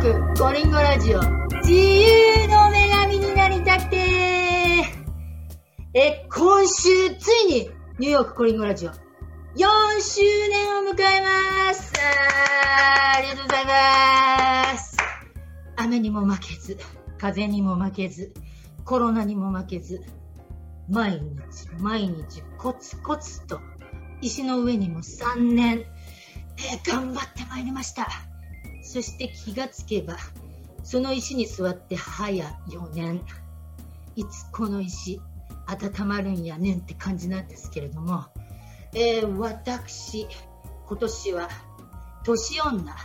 ークコリンゴラジオ。自由の女神になりたくて。え、今週ついにニューヨークコリンゴラジオ。4周年を迎えます。あありがとうございます。雨にも負けず、風にも負けず、コロナにも負けず、毎日毎日コツコツと石の上にも3年、え頑張ってまいりました。そして気がつけば、その石に座って早4年。いつこの石、温まるんやねんって感じなんですけれども、えー私、今年は、年女、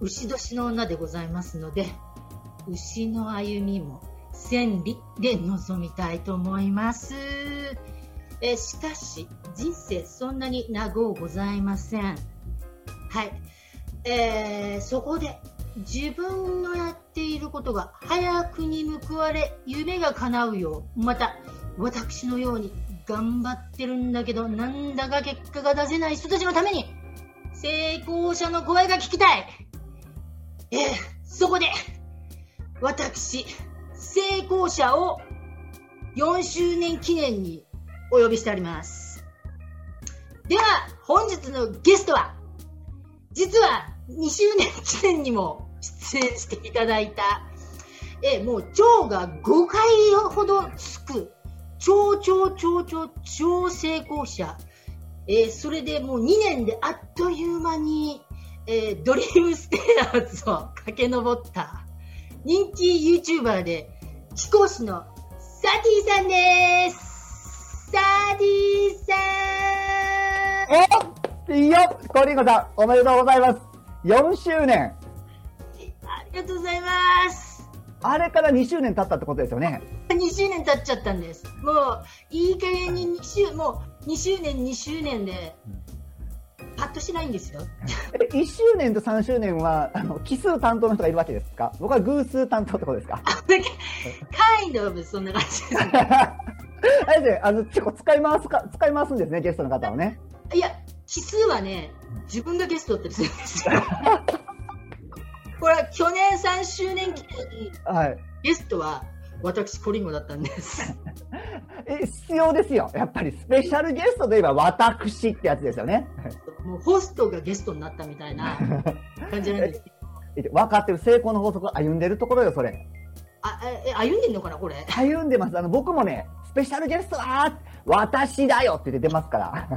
牛年の女でございますので、牛の歩みも千里で臨みたいと思います。えしかし、人生そんなに長うございません。はい。えーそこで自分のやっていることが早くに報われ夢が叶うようまた私のように頑張ってるんだけどなんだか結果が出せない人たちのために成功者の声が聞きたい。えーそこで私成功者を4周年記念にお呼びしております。では本日のゲストは実は2周年記念にも出演していただいた、えもう超が5回ほどつく。超超超超超成功者、えーそれでもう2年であっという間に、えードリームステアーズを駆け上った。人気 YouTuber で貴公子のサティさんです。サティさん。おいいよコリンゴさん、おめでとうございます。4周年。ありがとうございますあれから2周年経ったってことですよね。2周年経っちゃったんです。もう、いい加減に2周、もう、2周年、2周年で、パッとしないんですよ。え1周年と3周年は、あの、奇数担当の人がいるわけですか？僕は偶数担当ってことですか？カインドオブ、そんな感じです。あれですね、あの、結構使い回すか、使い回すんですね、ゲストの方をね。いや、奇数はね、自分がゲストってするんですよ。これは去年3周年記念に、はい。ゲストは、私、コリンゴだったんです。え、必要ですよ。やっぱりスペシャルゲストといえば私ってやつですよね。もう、ホストがゲストになったみたいな感じなんです。分かってる成功の法則を歩んでるところよ、それ。あ、え、歩んでんのかな、これ。歩んでます。あの、僕もね、スペシャルゲストは、私だよって言って出ますから。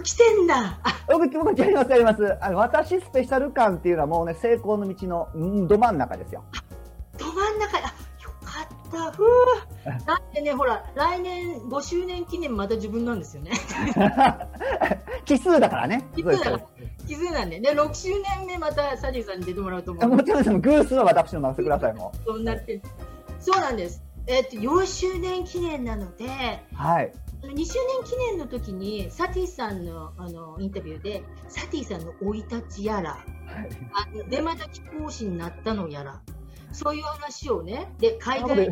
来てんだ。あ、僕、僕、やります、やります。あの、私スペシャル感っていうのはもうね、成功の道の、うんど真ん中ですよ。ど真ん中あよかったふうだってねほら来年5周年記念また自分なんですよね 奇数だからね。奇数だから奇数なんでね6周年目またサディさんに出てもらうと思うもちろんです。偶数は私の任せてください、もそうなってそうなんですえっと4周年記念なのでう。はい。2周年記念の時にサティさんのあのインタビューでサティさんの生い立ちやらあのでまた貴公子になったのやらそういう話をねで海外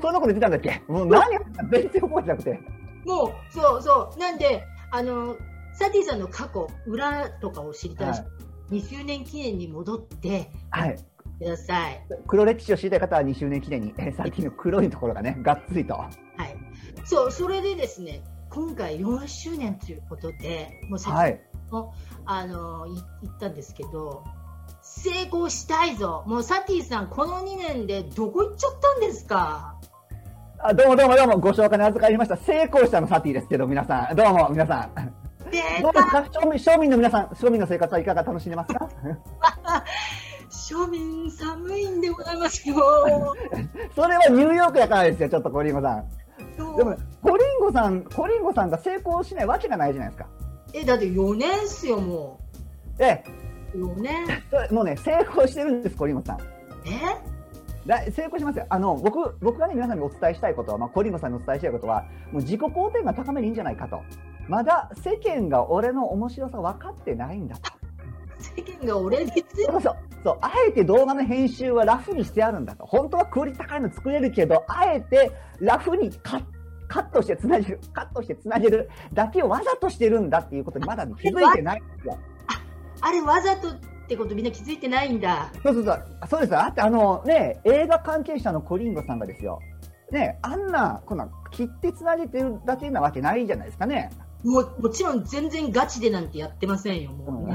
そんなこと言ってたんだっけ？もう何全然覚えてなくて。もう、そうそう。なんで、あの、サティさんの過去、裏とかを知りたいし、は2周年記念に戻ってはい。ください。黒歴史を知りたい方は2周年記念に、えー、さっきの黒いところがね、がっつりと。はい。そう、それでですね、今回4周年ということで、もうさっきはい。も、あの、い言ったんですけど、成功したいぞ。もうサティさん、この2年でどこ行っちゃったんですか？あどうもどうもどうも、ご紹介に預かりました。成功したのサティですけど、皆さん。どうも、皆さん。出どうですたか庶民庶民の皆さん、庶民の生活はいかが楽しんでますか？庶民寒いんでございますよ。それはニューヨークやからですよ、ちょっとコリンゴさん。でも、コリンゴさん、コリンゴさんが成功しないわけがないじゃないですか。え、だって4年っすよ、もえう。4年。え、それもうね、成功してるんです、コリンゴさん。え？だ成功しますよ。あの、僕、僕がね、皆さんにお伝えしたいことは、まあ、コリンゴさんにお伝えしたいことは、もう自己肯定が高めでいいんじゃないかと。まだ世間が俺の面白さ分かってないんだと。世間が俺ですよ。そうそう。そう、あえて動画の編集はラフにしてあるんだと。本当はクオリティ高いの作れるけど、あえてラフにカッカットしてつなげる、カットしてつなげるだけをわざとしてるんだっていうことにまだ気づいてないんですよ。あれわざとってことみんな気づいてないんだ。そうそうそう。そうです。あって、あのね、映画関係者のコリンゴさんがですよ。ね、あんな、こんな、切ってつなげてるだけなわけないじゃないですかね。ももちろん全然ガチでなんてやってませんよ。もう。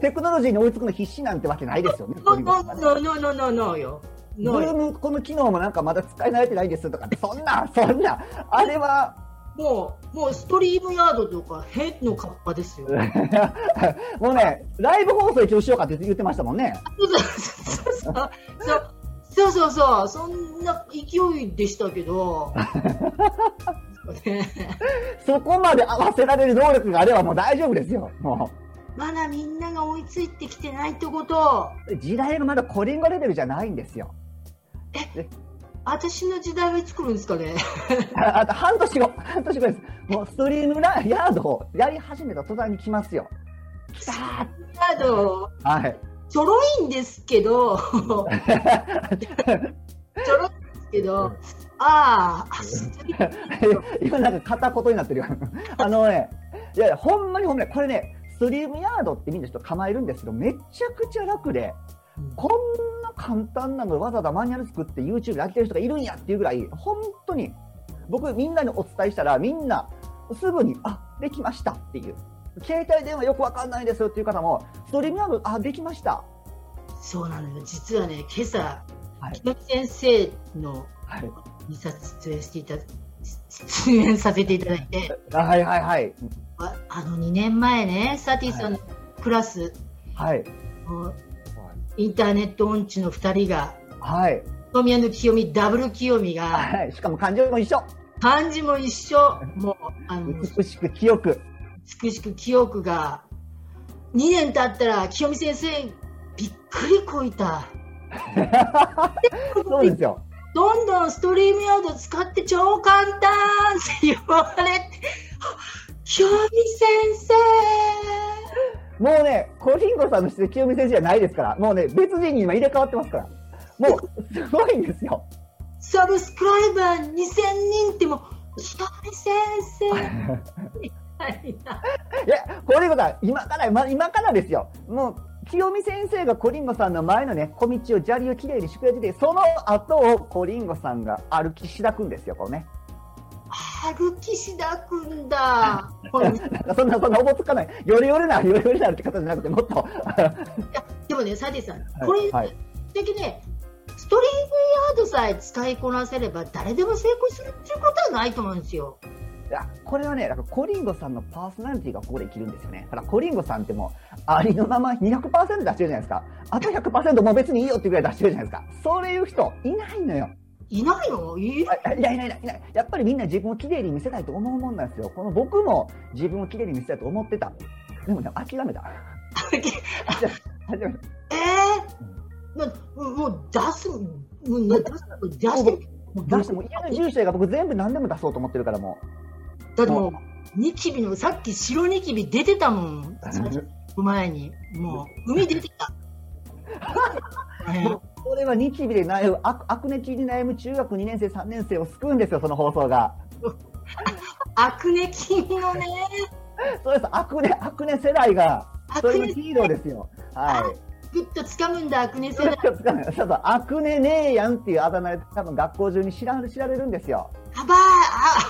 テクノロジーに追いつくの必死なんてわけないですよね。 No no no no no no no よ。ズームこの機能もなんかまだ使い慣れてないですとかそんな、そんな、あれは。もう、もうストリームヤードとか変のカッパですよ。もうね、ライブ放送一応しようかって言ってましたもんね。そうそうそう、そんな勢いでしたけど。そこまで合わせられる能力があればもう大丈夫ですよ。もう。まだみんなが追いついてきてないってこと時代がまだコリンゴレベルじゃないんですよ。え私の時代はいつ来るんですかね？あと半年後、半年後です。もうストリームラヤードをやり始めた途端に来ますよ。来たーヤード。はい。ちょろいんですけど、ちょろいんですけど、ああ、今なんか片言になってるよ。あのね、いやいや、ほんまにほんまに、これね、ストリームヤードってみんなちょっと構えるんですけど、めちゃくちゃ楽で、こんな簡単なのわざわざマニュアル作って YouTube で飽きてる人がいるんやっていうぐらい、本当に、僕みんなにお伝えしたら、みんなすぐに、あ、できましたっていう。携帯電話よくわかんないですよっていう方も、ストリームヤード、あ、できました。そうなのよ。実はね、今朝、はい、先生の、はい2冊出演していた出演させていただいて、はいはいはい。ああの2年前ね、サティさんのクラス、はい、インターネット音痴の2人が、はい、清宮の清美、ダブル清美が、はい、しかも漢字も一緒。漢字も一緒。もう、あの、美しく清く。美しく清くが、2年経ったら清美先生、びっくりこいた。そうですよ。どんどんストリームヤード使って超簡単って言われて、清美先生もうね、コリンゴさんのして清美先生じゃないですから、もうね、別人に今入れ替わってますから。もう、すごいんですよ。サブスクライバー2000人っても、清美先生。いや、コリンゴさん、今から、ま、今からですよ。もう、清美先生がコリンゴさんの前のね、小道を砂利をきれいにしてくれてて、その後をコリンゴさんが歩きしだくんですよ、このね。歩きしだくんだ。そんな、そんなおぼつかない。よりよりな、よりよりなって方じゃなくて、もっと。いや、でもね、サディさん、これ、はい、的ね、ストリームヤードさえ使いこなせれば、誰でも成功するっていうことはないと思うんですよ。いや、これはね、だからコリンゴさんのパーソナリティがここで生きるんですよね。だからコリンゴさんってもう、ありのまま200%出してるじゃないですか。あと100%もう別にいいよってぐらい出してるじゃないですか。そういう人、いないのよ。いないの？いいいやいないいないいない。やっぱりみんな自分をきれいに見せたいと思うもんなんですよ。この僕も自分をきれいに見せたいと思ってた。でもね、諦めた。諦めた。ええ？ー、もう出す、もう出す、出す。出しても家の住所が僕全部何でも出そうと思ってるからもう。だってもう、ニキビの、さっき白ニキビ出てたもん。前に。もう、海出てた。これはニキビで悩む、アクネ期に悩む中学2年生、3年生を救うんですよ、その放送が。アクネ期のね。そうです、アクネ、アクネ世代が、それのヒーローですよ。はい。ぐっと掴むんだ、アクネ世代。そうそう、アクネねえやんっていうあだ名で多分学校中に知ら知られるんですよ。やばいあ、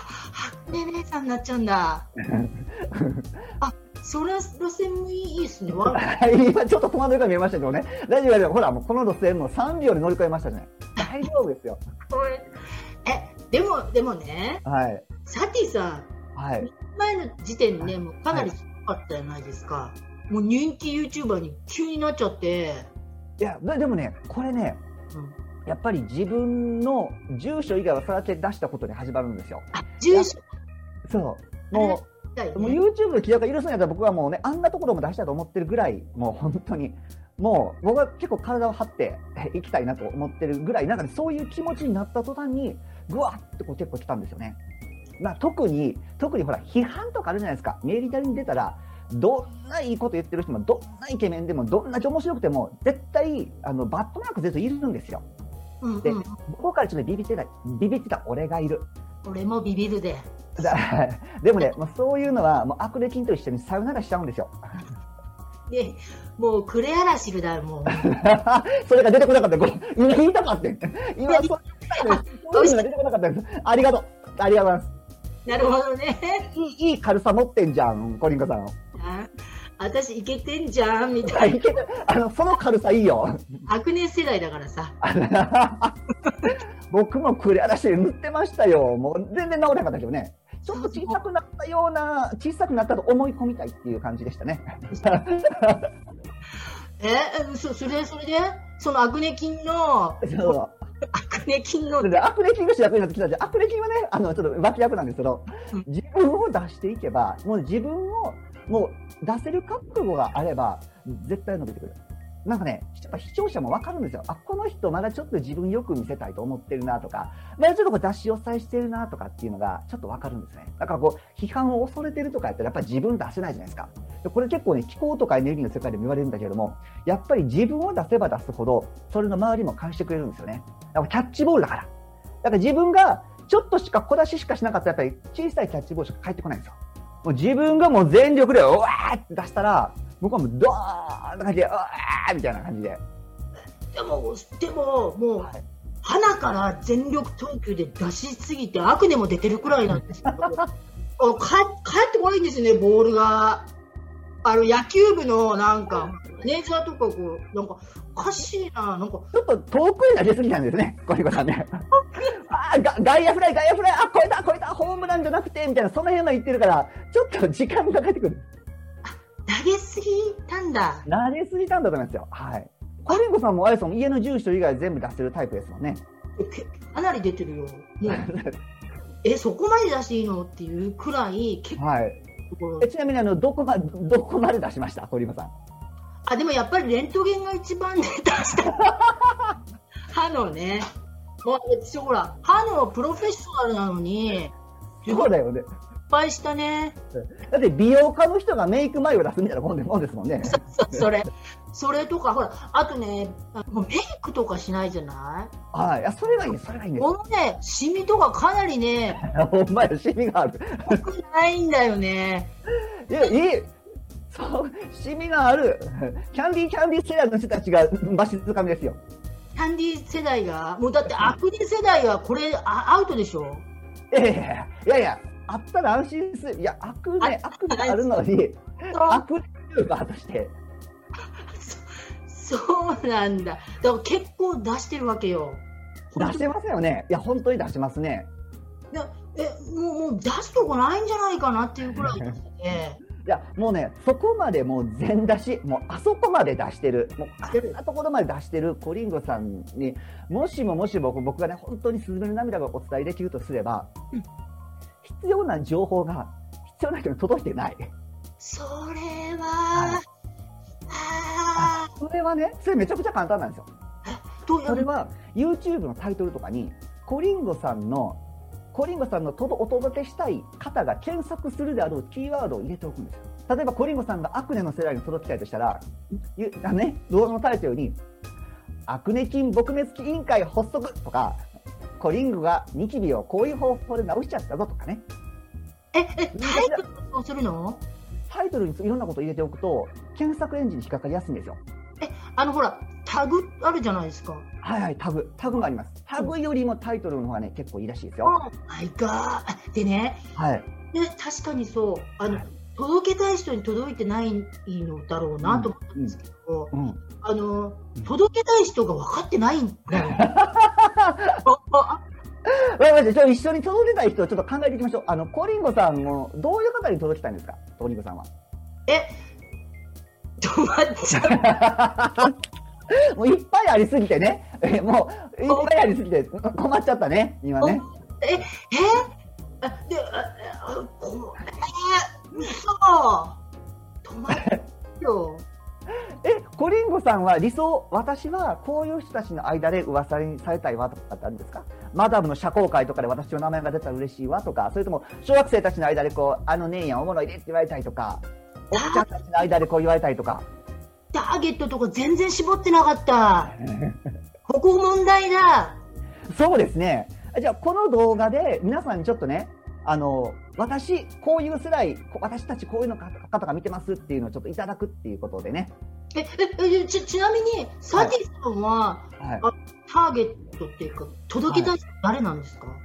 アクネ姉さんになっちゃうんだ。あ、それ路線もいいですね。今ちょっと戸惑いが見えましたけどね。大丈夫だほら、もうこの路線も3秒で乗り越えましたね。大丈夫ですよ。え、でも、でもね。はい。サティさん。はい。前の時点で、ね、もうかなり低かったじゃないですか。はいもう人気 YouTuber に急になっちゃって。いや、でもね、これね、うん、やっぱり自分の住所以外は育て出したことに始まるんですよ。あ、住所そう。もう、ね、もう YouTube の規約が許すんやったら僕はもうね、あんなところも出したいと思ってるぐらい、もう本当に、もう僕は結構体を張っていきたいなと思ってるぐらい、なんかね、そういう気持ちになった途端に、ぐわってこう結構来たんですよね。まあ、特に、特にほら、批判とかあるじゃないですか。メーリタリに出たら、どんないいこと言ってる人も、どんなイケメンでも、どんなに面白くても、絶対、あの、バットマーク絶対いるんですよ。うんうん、で、ここからちょっとビビってた、ビビってた俺がいる。俺もビビるで。でもね、もうそういうのは、もう悪歴と一緒にさよならしちゃうんですよ。ね、もうクレアラシルだもう。それが出てこなかった。今言いたかった。今そうそういうのが出てこなかった。ありがとう。ありがとうございます。なるほどね。いい、いい軽さ持ってんじゃん、コリンコさん。私いけてんじゃんみたいな。あの、その軽さいいよ。白年世代だからさ。僕もクレアラシル塗ってましたよ。もう全然治らなかったけどね。ちょっと小さくなったような、小さくなったと思い込みたいっていう感じでしたね。え、そそれ、それで？そのアクネ菌の。アクネ菌の。アクネ菌が主役になってきたじゃん。アクネ菌はね、あの、ちょっと脇役なんですけど、自分を出していけば、もう自分を、もう出せる覚悟があれば、絶対伸びてくる。なんかね、やっぱ視聴者もわかるんですよ。あ、この人まだちょっと自分よく見せたいと思ってるなとか、まだちょっとこう出し押さえしてるなとかっていうのがちょっとわかるんですね。だからこう、批判を恐れてるとかやったらやっぱり自分出せないじゃないですか。これ結構ね、気候とかエネルギーの世界でも言われるんだけれども、やっぱり自分を出せば出すほど、それの周りも返してくれるんですよね。だからキャッチボールだから。だから自分がちょっとしか小出ししかしなかったらやっぱり小さいキャッチボールしか返ってこないんですよ。もう自分がもう全力で、うわーって出したら、僕はもうドーン感じで、うわーみたいな感じで。でも、でも、もう、はい、鼻から全力投球で出しすぎて、アクネも出てるくらいなんですけど、帰ってこないんですよね、ボールが。あの、野球部のなんか、マネージャーとかこう、なんか、おかしいな、なんか。ちょっと遠くに投げすぎなんですね、小リコさんね。あが外野フライ、外野フライ、あ、超えた、超えた、ホームランじゃなくて、みたいな、その辺の言ってるから、ちょっと時間がかかってくる。投げすぎたんだ。投げすぎたんだと思いますよ。はい。コリンコさんもあれですもん、家の住所以外全部出せるタイプですもんね。かなり出てるよ。え、そこまで出していいのっていうくらい、結構。はい。えちなみにあのどこまどこまで出しました、コリンコさん。あ、でもやっぱりレントゲンが一番出した。歯のね。もう私ほら、歯のプロフェッショナルなのに。そうだよね。敗したね。だって美容家の人がメイク前を出すみたいなもんですもんね。そそれ。それとか、ほら、あとね、もうメイクとかしないじゃない？はい。いや、それがいいそれがいいこのね、シミとかかなりね、ほんまや、シミがある。くないんだよね。いや、いい。そう、シミがある。キャンディーキャンディー世代の人たちがバシつかみですよ。キャンディー世代が、もうだってアクリ世代はこれアウトでしょ？ええいやいや、あったら安心する。いや、悪ね、悪があるのに、悪ユーザーとして。そそうなんだ。だから結構出してるわけよ。出してますよね。いや、本当に出してますね。いや、え、もう、もう出すとこないんじゃないかなっていうくらいですね。いや、もうね、そこまでもう全出し、もうあそこまで出してる、もうあんなところまで出してるコリンゴさんに、もしももしも僕がね、本当にスズメの涙がお伝えできるとすれば、うん必要な情報が必要な人に届いてない。それは、はい、あそれはね、それめちゃくちゃ簡単なんですよ。それは YouTube のタイトルとかに、コリンゴさんの、コリンゴさんのお届けしたい方が検索するであろうキーワードを入れておくんですよ。例えばコリンゴさんがアクネの世代に届きたいとしたら、あね、動画のタイトルに、アクネ菌撲滅委員会発足とか、コリングがニキビをこういう方法で直しちゃったぞとかね。え、え、タイトルをするの？タイトルにいろんなこと入れておくと、検索エンジンに引っかかりやすいんですよ。え、あのほら、タグあるじゃないですか。はいはい、タグ。タグがあります。タグよりもタイトルの方がね、結構いいらしいですよ。オーマイガー。でね、はい。で、確かにそう、あの、はい、届けたい人に届いてないのだろうなと思ったんですけど、うんうん、あの、届けたい人が分かってないんだよ。まじ、ちょ一緒に届けたい人をちょっと考えていきましょう。あの、コリンゴさんも、どういう方に届きたいんですかコリンゴさんは。え、止まっちゃう。もういっぱいありすぎてね。え、もう、いっぱいありすぎて困っちゃったね、今ね。え、えあ、で、あ、あ、こえー、嘘止まっよ。え、コリンゴさんは理想、私はこういう人たちの間で噂にされたいわとかってあるんですか？マダムの社交界とかで私の名前が出たら嬉しいわとか、それとも小学生たちの間でこう、あの姉やんおもろいでって言われたいとか、おっちゃんたちの間でこう言われたいとか。ターゲットとか全然絞ってなかった。ここ問題だ。そうですね。じゃあ、この動画で皆さんにちょっとね、あの、私、こういう世代、私たちこういうの方が見てますっていうのをちょっといただくっていうことでね。え、え、ちちなみに、サティさんは、はい、ターゲットっていうか、届けたい人誰なんですか、はい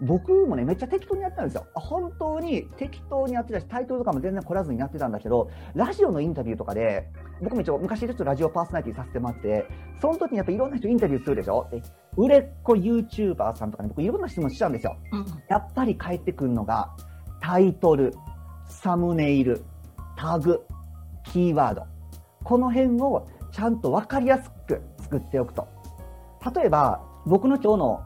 僕もね、めっちゃ適当にやってたんですよ。本当に適当にやってたし、タイトルとかも全然来らずにやってたんだけど、ラジオのインタビューとかで、僕も一応昔ちょっとラジオパーソナリティさせてもらって、その時にやっぱいろんな人インタビューするでしょ？で売れっ子 YouTuber さんとかに僕いろんな質問したんですよ。うん、やっぱり返ってくるのが、タイトル、サムネイル、タグ、キーワード。この辺をちゃんと分かりやすく作っておくと。例えば、僕の今日の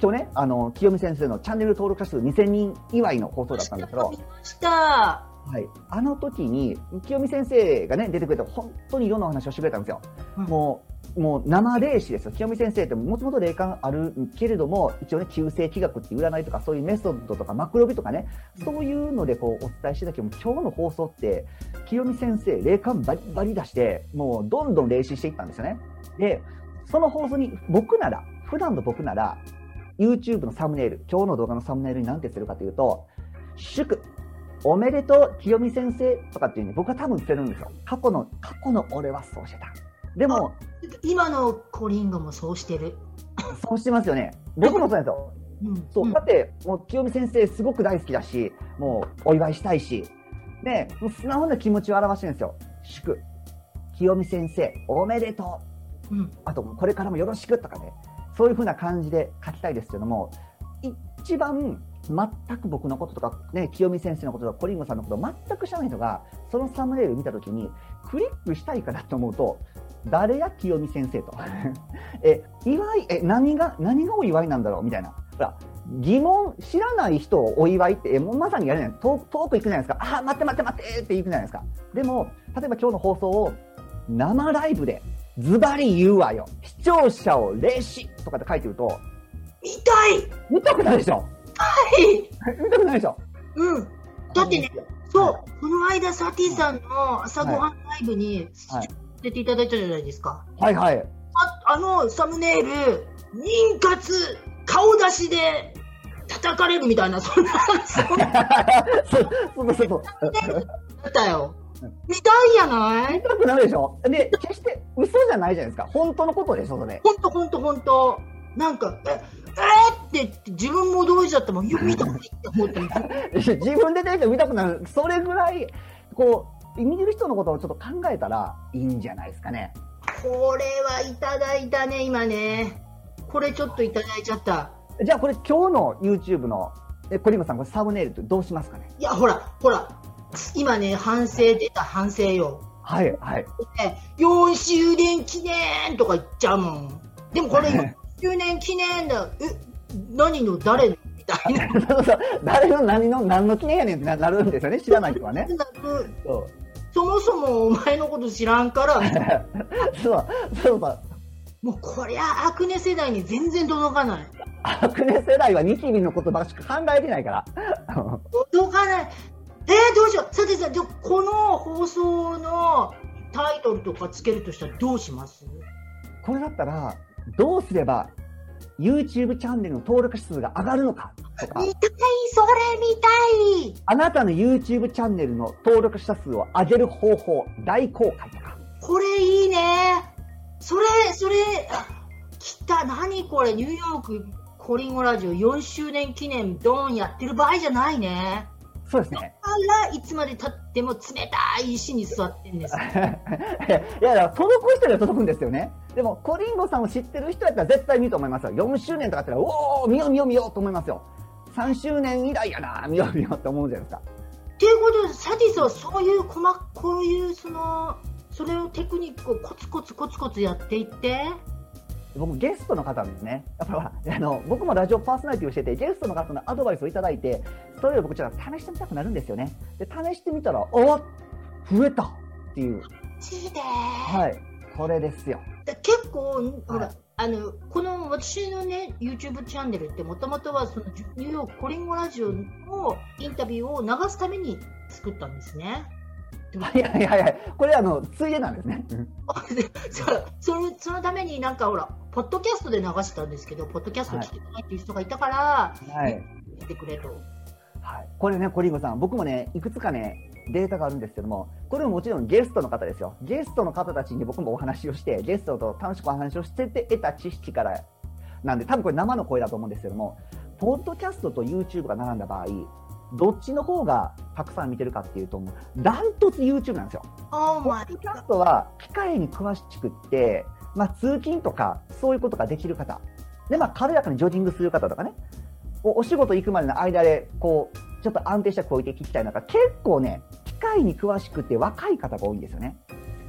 今日ね、あの、清美先生のチャンネル登録者数2000人祝いの放送だったんですけど、はい。あの時に、清美先生がね、出てくれて、本当にいろんなお話をしてくれたんですよ。うん、もう、もう生霊視ですよ。清美先生ってもともと霊感あるけれども、一応ね、旧世気学っていう占いとか、そういうメソッドとか、マクロビとかね、そういうのでこうお伝えしてたけども、今日の放送って、清美先生、霊感バリバリ出して、もうどんどん霊視していったんですよね。で、その放送に僕なら、普段の僕なら、YouTube のサムネイル、今日の動画のサムネイルに何てするかというと、祝、おめでとう、清美先生とかっていうふうに僕は多分捨てるんですよ。過去の、過去の俺はそうしてた。でも、今のコリンゴもそうしてる。そうしてますよね。僕もそうですよ。うん、そう、だって、もう清美先生すごく大好きだし、もうお祝いしたいし、で、もう素直な気持ちを表してるんですよ。祝、清美先生、おめでとう。うん、あと、これからもよろしくとかね。そういうふうな感じで書きたいですけども、一番全く僕のこととか、ね、清美先生のこととか、コリンゴさんのことを全く知らない人が、そのサムネイルを見たときに、クリックしたいかなと思うと、誰や清美先生と。え、祝い、え、何が、何がお祝いなんだろうみたいな。ほら、疑問、知らない人をお祝いって、え、もうまさにやるじゃない遠遠く行くじゃないですか。あ、待って待って待ってって行くじゃないですか。でも、例えば今日の放送を生ライブでズバリ言うわよ。視聴者を霊視とかって書いてると、見たい見たくないでしょ？はい 見たくないでしょ？うん。だってね、そう、はい、この間、サティさんの朝ごはんライブに出ていただいたじゃないですか。はいはい。ああのサムネイル、妊活、顔出しで叩かれるみたいな、そんな、そんな。そうそうそうそう。だったよ。見たいやない？見たくなるでしょ？で、決して嘘じゃないじゃないですか。本当のことでしょ、それ。本当本当本当なんか、え、えー、って自分も驚いちゃったもん。見たくないって思って 自分で出て見たくなる。それぐらい、こう、見る人のことをちょっと考えたらいいんじゃないですかね。これはいただいたね、今ね。これちょっといただいちゃった。じゃあこれ今日の YouTube の、え、コリマさん、これサムネイルってどうしますかね？いや、ほら、ほら、今ね、反省出た反省よ。はい、はい。4周年記念とか言っちゃうもん。でもこれ4周年記念だ。え、何の誰の？そうそう。誰の何の何の記念やねんってなるんですよね。知らない人はね。そうそもそもお前のこと知らんから。そう、そうそう。もうこりゃアクネ世代に全然届かない。アクネ世代はニキビのことばしか考えてないから。届かない。えー、どうしよう。さてさ、じゃこの放送のタイトルとかつけるとしたらどうします？これだったら、どうすれば YouTube チャンネルの登録者数が上がるのかとか。見たい、それ見たい。あなたの YouTube チャンネルの登録者数を上げる方法、大公開とか。これいいね。それ、それ、来た、何これ、ニューヨークコリンゴラジオ4周年記念ドーンやってる場合じゃないね。そうですね。だからいつまで経っても冷たい石に座ってんです いや、いや届く人には届くんですよね。でも、コリンゴさんを知ってる人やったら絶対見ると思いますよ。4周年とかあったら、おお見よう見よう見ようと思いますよ。3周年以来やな、見よう見ようって思うじゃないですか。っていうことで、サティスはそういう細こういうその、それをテクニックをコツコツコツコツやっていって、僕ゲストの方ですね、やっぱあの僕もラジオパーソナリティをしてて、ゲストの方のアドバイスをいただいて、それを僕ちょっと試してみたくなるんですよね。で、試してみたら、お増えたっていう。はい、これですよ。結構、ほら、あのこの私のね YouTube チャンネルってもともとはそのニューヨークコリンゴラジオのインタビューを流すために作ったんですね。いやいやいや、これあの、ついでなんですね。そのそのためになんかほら、ポッドキャストで流したんですけど、ポッドキャスト聞きたいっていう人がいたから、はい。見てくれと。はい、これね、コリンゴさん、僕もね、いくつかね、データがあるんですけども、これももちろんゲストの方ですよ。ゲストの方たちに僕もお話をして、ゲストと楽しくお話をしてて得た知識からなんで、多分これ生の声だと思うんですけども、ポッドキャストと YouTube が並んだ場合、どっちの方がたくさん見てるかっていうと、ダントツ YouTube なんですよ。Oh、ポッドキャストは機械に詳しくって、まあ、通勤とかそういうことができる方。で、まあ、軽やかにジョギングする方とかね、お仕事行くまでの間で、こう、ちょっと安定した声で聞きたい中、結構ね、機械に詳しくて若い方が多いんですよね。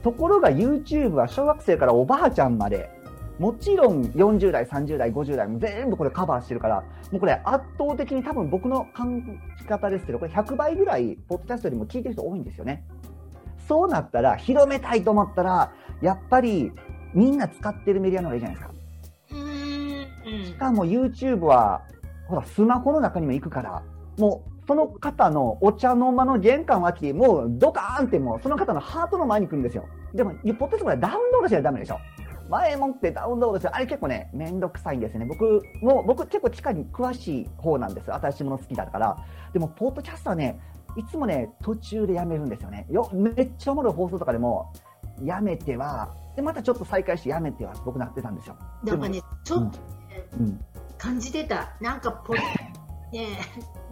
ところが YouTube は小学生からおばあちゃんまで、もちろん40代、30代、50代も全部これカバーしてるから、もうこれ圧倒的に多分僕の感じ方ですけど、これ100倍ぐらい、ポッドキャストよりも聞いてる人多いんですよね。そうなったら、広めたいと思ったら、やっぱりみんな使ってるメディアの方がいいじゃないですか。しかも YouTube は、ほら、スマホの中にも行くから、もう、その方のお茶の間の玄関脇、もうドカーンってもう、その方のハートの前に来るんですよ。でも、ポッドキャストはダウンロードしないとダメでしょ。前もってダウンロードして、あれ結構ね、めんどくさいんですね。僕も、僕結構地下に詳しい方なんです新しいもの好きだから。でも、ポッドキャストはね、いつもね、途中でやめるんですよね。よ、めっちゃおもろい放送とかでも、やめては、で、またちょっと再開してやめては、僕なってたんですよ。なんかね、ちょっと、うん、感じてた。なんかポ、ね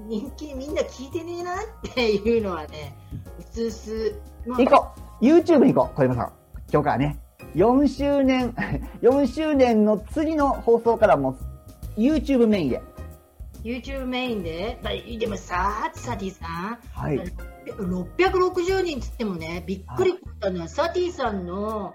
人気みんな聞いてねえなっていうのはね、うつうす。行こう !YouTube に行こう小山さん。今日からね。4周年、4周年の次の放送からも YouTube メインで。YouTube メインで、でもさ、サティさん、はい、660人つってもね、びっくりしたのは、サティさんの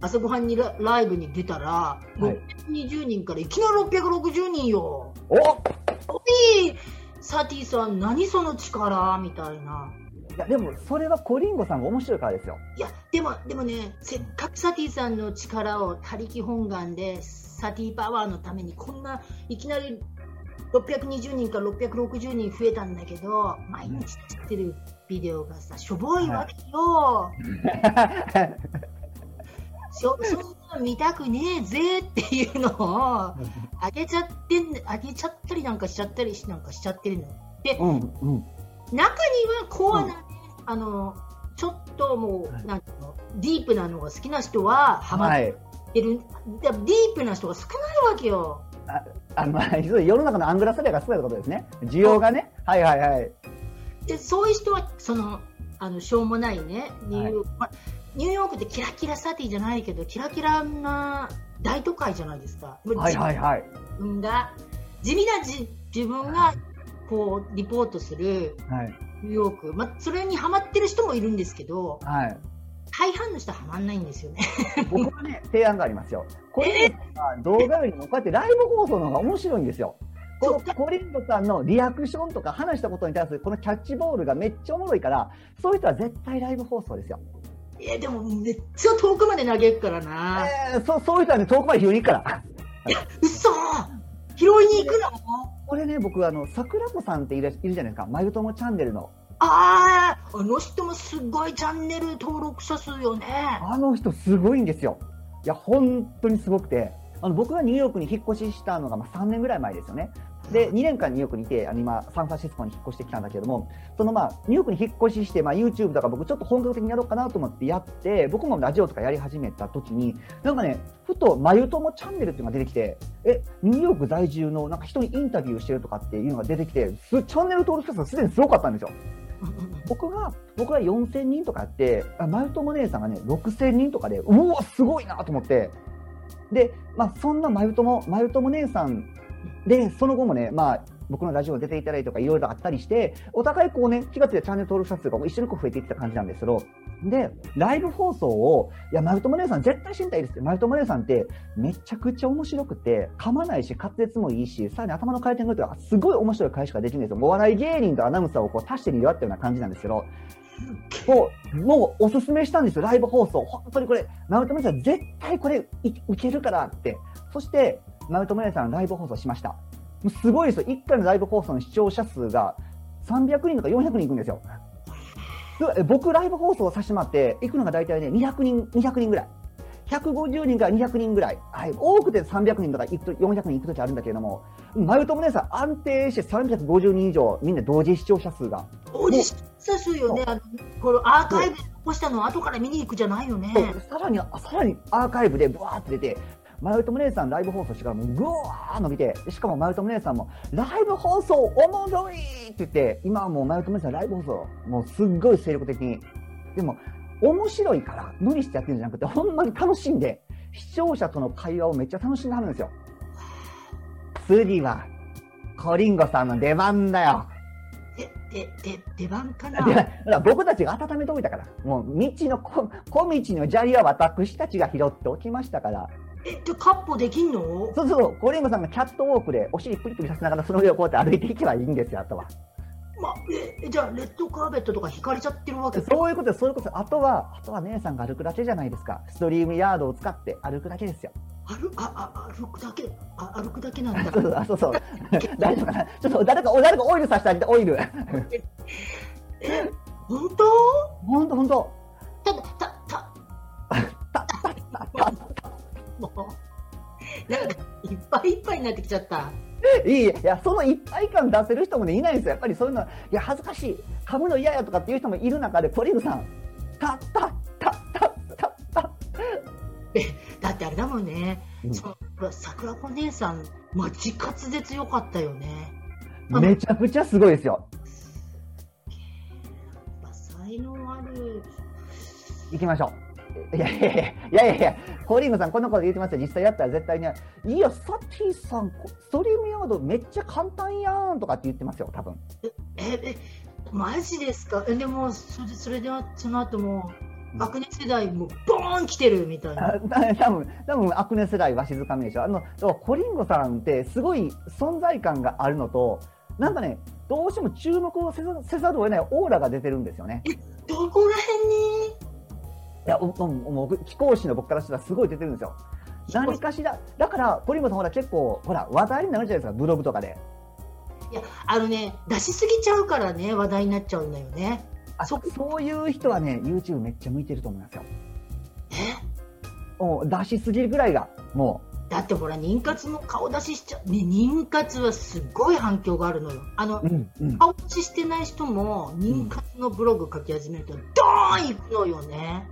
朝ごはんにライブに出たら、はい、620人からいきなり660人よ。おいサティさん、何その力？みたいな。いや、でも、それはコリンゴさんが面白いからですよ。いや、でも、でもね、せっかくサティさんの力を他力本願で、サティパワーのために、こんないきなり620人から660人増えたんだけど、毎日作ってるビデオがさ、しょぼいわけよ。そそんなの見たくねえぜっていうのをあげちゃってあげちゃったりなんかしちゃったりなんかしちゃってるの。で、うんうん、中にはコアな、あのちょっともう、はい、なんディープなのが好きな人はハマってる、はい、ディープな人が少ないわけよ。ああの 世の中のアングラスレアが少ないことですね。需要がね。はいはいはい。でそういう人はそのあのしょうもないねニューヨーク、はい、ニューヨークってキラキラサティじゃないけどキラキラな大都会じゃないですか。はいはいはい。自分が地味なじ自分がこうリポートするニューヨーク、まあ、それにはまってる人もいるんですけど、はい、大半の人はまんないんですよね 僕はね、提案がありますよ。これ動画よりもこうやってライブ放送の方が面白いんですよ。このコリンドさんのリアクションとか話したことに対するこのキャッチボールがめっちゃおもろいから、そういう人は絶対ライブ放送ですよ。えでもめっちゃ遠くまで投げるからな。えー、そそういう人はね、遠くまで拾いに行くから。いや、嘘拾いに行くの？これね、僕、あの、桜子さんっているじゃないですか。まゆともチャンネルの。ああ、あの人もすごいチャンネル登録者数よね。あの人すごいんですよ。いや、本当にすごくて。あの僕がニューヨークに引っ越ししたのがまあ3年ぐらい前ですよね。で、2年間ニューヨークにいて、あの今、サンフランシスコに引っ越してきたんだけども、そのまあ、ニューヨークに引っ越しして、まあ、YouTube とか僕ちょっと本格的にやろうかなと思ってやって、僕もラジオとかやり始めた時に、なんかね、ふと、まゆともチャンネルっていうのが出てきて、え、ニューヨーク在住のなんか人にインタビューしてるとかっていうのが出てきて、チャンネル登録者数すでにすごかったんですよ。僕が、僕が4000人とかやって、まゆとも姉さんがね、6000人とかで、うわ、すごいなと思って、で、まあ、そんなまゆとも、まゆとも姉さんで、その後もね、まあ、僕のラジオ出ていただいたとかいろいろあったりして、お互いこうね、気がついてチャンネル登録者数が一緒にこう増えていった感じなんですけど、で、ライブ放送を、いや、マルトモ姉さん絶対知りたいですって。マルトモ姉さんってめちゃくちゃ面白くて、噛まないし、滑舌もいいし、さらに頭の回転がとか、すごい面白い返しができるんですよ。お笑い芸人とアナウンサーをこう足してみよっていうような感じなんですけど、もう、もうおすすめしたんですよ、ライブ放送。本当にこれ、マルトモ姉さん絶対これいいけるからって。そして、マルトモ姉さんライブ放送しました。すごいですよ。1回のライブ放送の視聴者数が300人とか400人いくんですよ。僕、ライブ放送させてもらって、行くのが大体ね、200人、200人ぐらい。150人から200人ぐらい。はい。多くて300人とか行くと、400人行くときあるんだけれども、マユトム姉さん安定して350人以上、みんな同時視聴者数が。同時視聴者数よね。あの、このアーカイブで残したのを後から見に行くじゃないよね。さらに、さらにアーカイブでブワーって出て、マユトム姉さんライブ放送してからもうぐわー伸びて、しかもマユトム姉さんも、ライブ放送おもろいって言って、今はもうマユトム姉さんライブ放送、もうすっごい精力的に。でも、面白いから無理してやってるんじゃなくて、ほんまに楽しんで、視聴者との会話をめっちゃ楽しんではるんですよ。次は、コリンゴさんの出番だよ。で、で、で、出番かな？僕たちが温めておいたから。もう、道の、小道の砂利は私たちが拾っておきましたから。え、で、カッポできんの？そうそう、コリンゴさんがキャットウォークでお尻プリプリさせながらその上をこうやって歩いていけばいいんですよ、あとは。まあ、え、じゃあ、レッドカーペットとか引かれちゃってるわけ？そういうことそういうこと。あとは、あとは姉さんが歩くだけじゃないですか。ストリームヤードを使って歩くだけですよ。歩ああ歩くだけ？あ歩くだけなんだ。そうそうそう。大丈夫かな？ちょっと誰か誰かオイルさせてあげてオイル。え本当？本当本当。たたたたたも うなんかいっぱいいっぱいになってきちゃった。いい、いや、そのいっぱい感出せる人もね、いないんですよ。やっぱりそういうの、いや、恥ずかしい、噛むの嫌やとかっていう人もいる中で、ポリグさん、たったたったたっただってあれだもんね、うん、その桜子姉さん、マジ滑舌良かったよね。めちゃくちゃすごいですよ。才能ある。行きましょう。いやいやいや、いやいやコーリングさん、こんなこと言ってますよ。実際やったら絶対に、いや、サティさん、ストリームヤードめっちゃ簡単やんとかって言ってますよ、多分。え、え、マジですか？え、でも、それそれでは、その後も、アクネ世代もボーン来てるみたいな。多分多分アクネ世代は静かめでしょ。あの、コリンゴさんってすごい存在感があるのと、なんかね、どうしても注目をせざせざるを得ないオーラが出てるんですよね。え、どこら辺に？いや、もう、貴公子の僕からしたらすごい出てるんですよ。何かしら、だから、ポリモさんほら結構、ほら、話題になるじゃないですか、ブログとかで。いや、あのね、出しすぎちゃうからね、話題になっちゃうんだよね。あそそういう人はね、YouTube めっちゃ向いてると思いますよ。え？もう出しすぎるぐらいが、もう。だってほら、妊活も顔出ししちゃう。ね、妊活はすごい反響があるのよ。あの、うんうん、顔出ししてない人も、妊活のブログ書き始めると、ドーンいくのよね。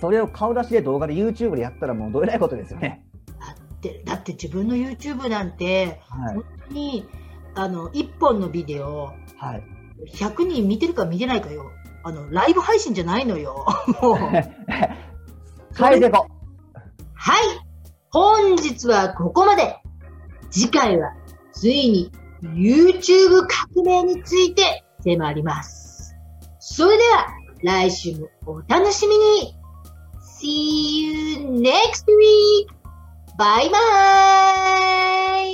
それを顔出しで動画で YouTube でやったらもうどえらいことですよね。だってだって自分の YouTube なんて、はい、本当にあの1本のビデオ、はい、100人見てるか見てないかよ。あのライブ配信じゃないのよ。もう。はいでこはい。本日はここまで。次回はついに YouTube 革命について迫ります。それでは来週もお楽しみに See you next week. Bye bye.